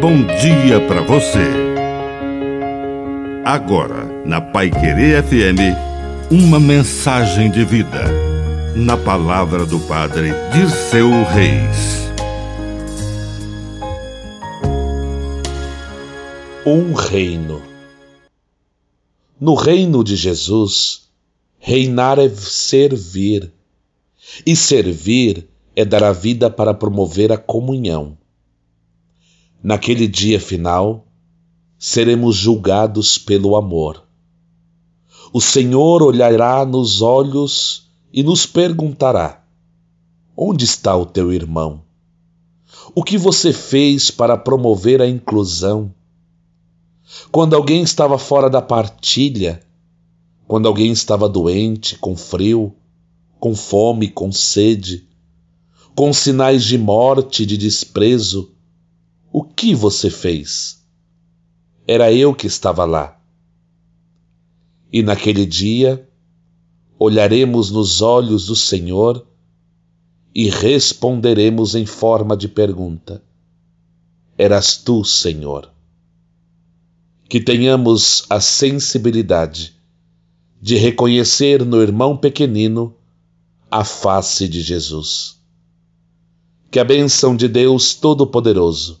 bom dia para você. Agora, na Pai Querer FM, uma mensagem de vida. Na palavra do Padre Dirceu Reis. Um reino. No reino de Jesus, reinar é servir, e servir é dar a vida para promover a comunhão. Naquele dia final, seremos julgados pelo amor. O Senhor olhará nos olhos e nos perguntará: Onde está o teu irmão? O que você fez para promover a inclusão? Quando alguém estava fora da partilha, quando alguém estava doente, com frio, com fome, com sede, com sinais de morte, de desprezo, o que você fez? Era eu que estava lá. E naquele dia olharemos nos olhos do Senhor e responderemos em forma de pergunta: Eras tu, Senhor? Que tenhamos a sensibilidade de reconhecer no irmão pequenino a face de Jesus. Que a bênção de Deus Todo-Poderoso